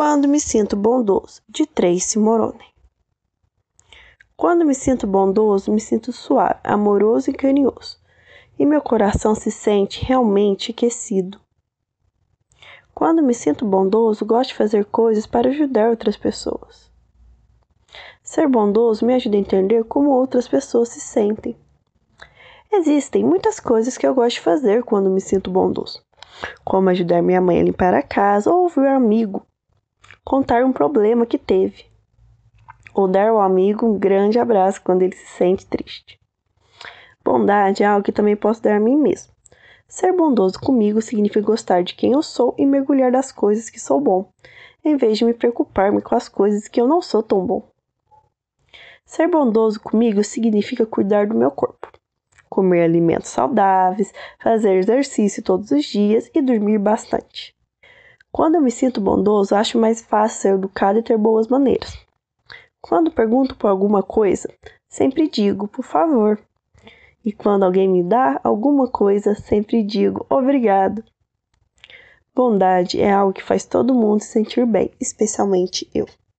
Quando me sinto bondoso, de Tracy Moroni. Quando me sinto bondoso, me sinto suave, amoroso e carinhoso, e meu coração se sente realmente aquecido. Quando me sinto bondoso, gosto de fazer coisas para ajudar outras pessoas. Ser bondoso me ajuda a entender como outras pessoas se sentem. Existem muitas coisas que eu gosto de fazer quando me sinto bondoso, como ajudar minha mãe a limpar a casa ou ouvir um amigo contar um problema que teve, ou dar ao amigo um grande abraço quando ele se sente triste. Bondade é algo que também posso dar a mim mesmo. Ser bondoso comigo significa gostar de quem eu sou e mergulhar das coisas que sou bom, em vez de me preocupar-me com as coisas que eu não sou tão bom. Ser bondoso comigo significa cuidar do meu corpo, comer alimentos saudáveis, fazer exercício todos os dias e dormir bastante. Quando eu me sinto bondoso, acho mais fácil ser educado e ter boas maneiras. Quando pergunto por alguma coisa, sempre digo, por favor. E quando alguém me dá alguma coisa, sempre digo obrigado. Bondade é algo que faz todo mundo se sentir bem, especialmente eu.